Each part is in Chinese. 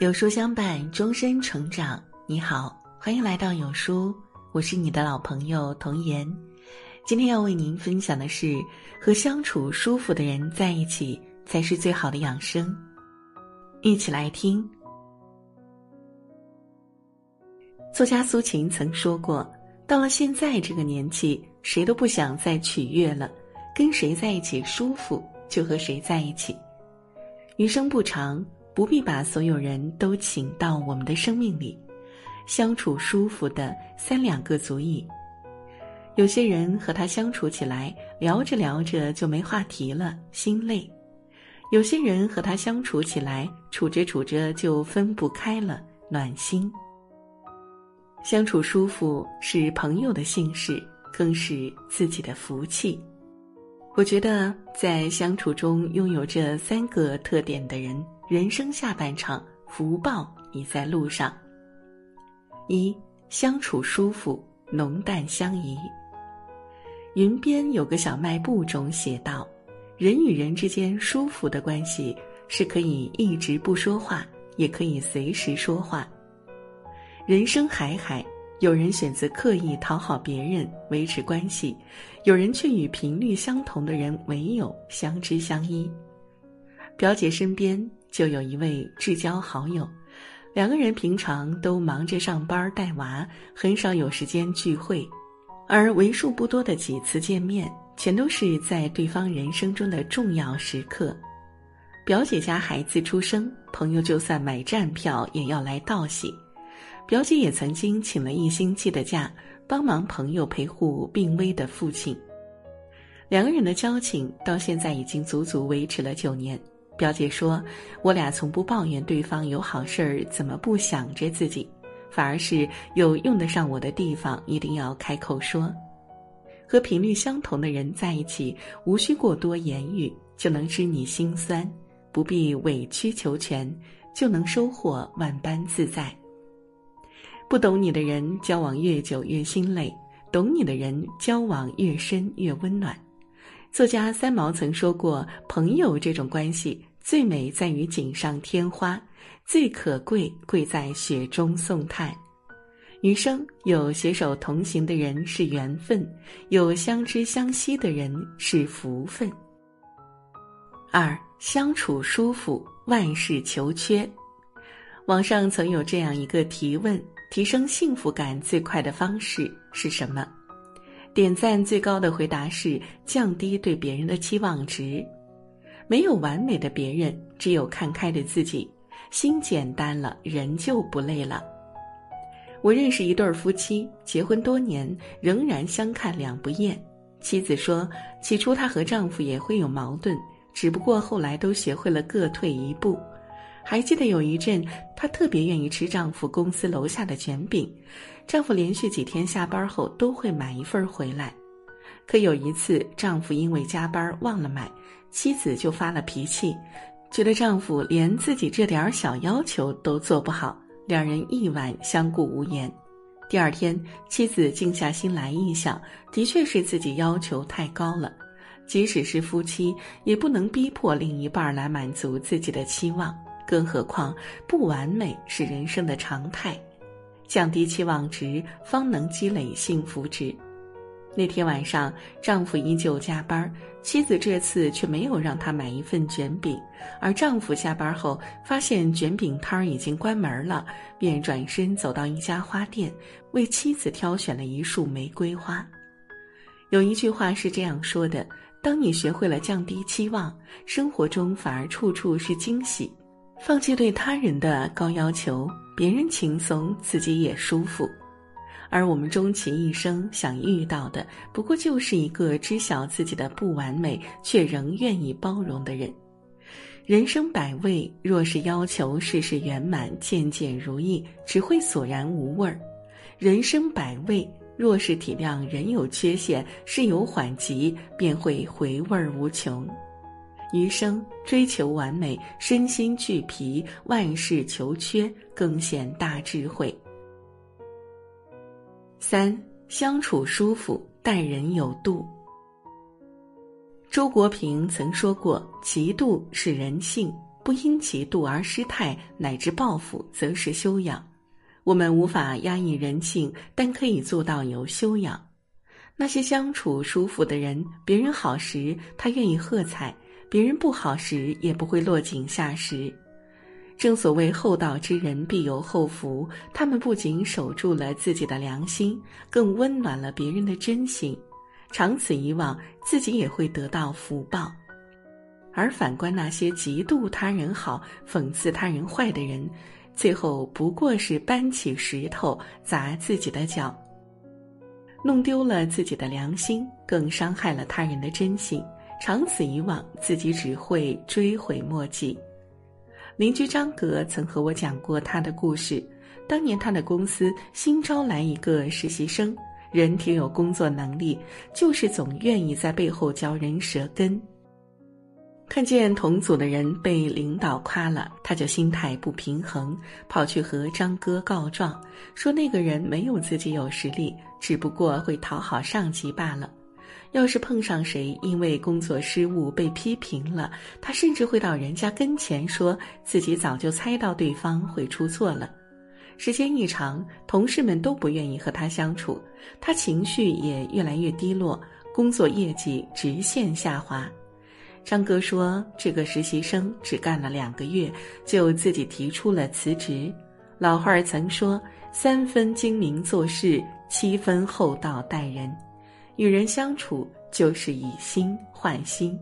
有书相伴，终身成长。你好，欢迎来到有书，我是你的老朋友童言。今天要为您分享的是，和相处舒服的人在一起才是最好的养生。一起来听。作家苏秦曾说过：“到了现在这个年纪，谁都不想再取悦了，跟谁在一起舒服就和谁在一起。余生不长。”不必把所有人都请到我们的生命里，相处舒服的三两个足矣。有些人和他相处起来，聊着聊着就没话题了，心累；有些人和他相处起来，处着处着就分不开了，暖心。相处舒服是朋友的幸事，更是自己的福气。我觉得，在相处中拥有这三个特点的人。人生下半场，福报已在路上。一相处舒服，浓淡相宜。云边有个小卖部中写道：“人与人之间舒服的关系，是可以一直不说话，也可以随时说话。人生海海，有人选择刻意讨好别人维持关系，有人却与频率相同的人唯有相知相依。”表姐身边。就有一位至交好友，两个人平常都忙着上班带娃，很少有时间聚会，而为数不多的几次见面，全都是在对方人生中的重要时刻。表姐家孩子出生，朋友就算买站票也要来道喜。表姐也曾经请了一星期的假，帮忙朋友陪护病危的父亲。两个人的交情到现在已经足足维持了九年。表姐说：“我俩从不抱怨对方有好事儿怎么不想着自己，反而是有用得上我的地方一定要开口说。和频率相同的人在一起，无需过多言语就能知你心酸，不必委曲求全就能收获万般自在。不懂你的人，交往越久越心累；懂你的人，交往越深越温暖。”作家三毛曾说过：“朋友这种关系。”最美在于锦上添花，最可贵贵在雪中送炭。余生有携手同行的人是缘分，有相知相惜的人是福分。二相处舒服，万事求缺。网上曾有这样一个提问：提升幸福感最快的方式是什么？点赞最高的回答是降低对别人的期望值。没有完美的别人，只有看开的自己。心简单了，人就不累了。我认识一对夫妻，结婚多年，仍然相看两不厌。妻子说，起初她和丈夫也会有矛盾，只不过后来都学会了各退一步。还记得有一阵，她特别愿意吃丈夫公司楼下的卷饼，丈夫连续几天下班后都会买一份回来。可有一次，丈夫因为加班忘了买。妻子就发了脾气，觉得丈夫连自己这点小要求都做不好，两人一晚相顾无言。第二天，妻子静下心来一想，的确是自己要求太高了。即使是夫妻，也不能逼迫另一半来满足自己的期望，更何况不完美是人生的常态。降低期望值，方能积累幸福值。那天晚上，丈夫依旧加班，妻子这次却没有让他买一份卷饼。而丈夫下班后发现卷饼摊已经关门了，便转身走到一家花店，为妻子挑选了一束玫瑰花。有一句话是这样说的：当你学会了降低期望，生活中反而处处是惊喜。放弃对他人的高要求，别人轻松，自己也舒服。而我们终其一生想遇到的，不过就是一个知晓自己的不完美，却仍愿意包容的人。人生百味，若是要求事事圆满、件件如意，只会索然无味儿；人生百味，若是体谅人有缺陷、事有缓急，便会回味无穷。余生追求完美，身心俱疲，万事求缺，更显大智慧。三相处舒服，待人有度。周国平曾说过：“嫉妒是人性，不因其妒而失态乃至报复，则是修养。我们无法压抑人性，但可以做到有修养。那些相处舒服的人，别人好时他愿意喝彩，别人不好时也不会落井下石。正所谓厚道之人必有厚福，他们不仅守住了自己的良心，更温暖了别人的真心。长此以往，自己也会得到福报。而反观那些嫉妒他人好、讽刺他人坏的人，最后不过是搬起石头砸自己的脚，弄丢了自己的良心，更伤害了他人的真心。长此以往，自己只会追悔莫及。邻居张格曾和我讲过他的故事。当年他的公司新招来一个实习生。人挺有工作能力，就是总愿意在背后嚼人舌根。看见同组的人被领导夸了，他就心态不平衡，跑去和张哥告状，说那个人没有自己有实力，只不过会讨好上级罢了。要是碰上谁因为工作失误被批评了，他甚至会到人家跟前说自己早就猜到对方会出错了。时间一长，同事们都不愿意和他相处，他情绪也越来越低落，工作业绩直线下滑。张哥说：“这个实习生只干了两个月，就自己提出了辞职。老话儿曾说：‘三分精明做事，七分厚道待人。’与人相处就是以心换心，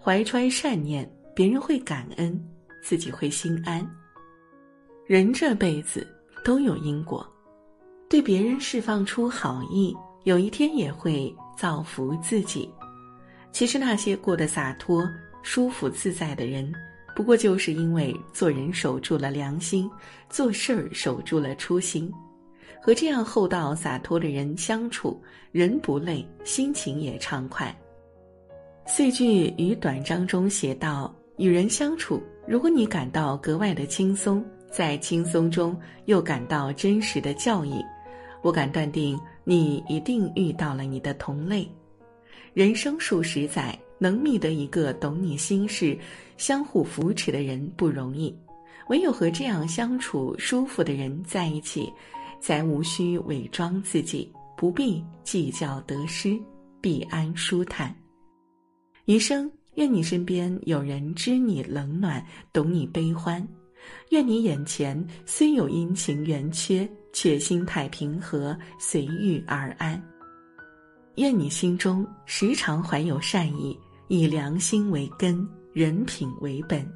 怀揣善念，别人会感恩，自己会心安。人这辈子。”都有因果，对别人释放出好意，有一天也会造福自己。其实那些过得洒脱、舒服、自在的人，不过就是因为做人守住了良心，做事儿守住了初心。和这样厚道洒脱的人相处，人不累，心情也畅快。岁句与短章中写道：“与人相处，如果你感到格外的轻松。”在轻松中又感到真实的教益，我敢断定你一定遇到了你的同类。人生数十载，能觅得一个懂你心事、相互扶持的人不容易。唯有和这样相处舒服的人在一起，才无需伪装自己，不必计较得失，必安舒坦。余生愿你身边有人知你冷暖，懂你悲欢。愿你眼前虽有阴晴圆缺，却心态平和，随遇而安。愿你心中时常怀有善意，以良心为根，人品为本。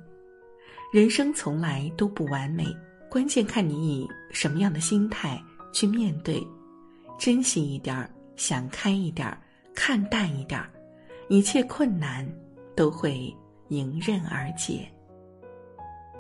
人生从来都不完美，关键看你以什么样的心态去面对。珍惜一点儿，想开一点儿，看淡一点儿，一切困难都会迎刃而解。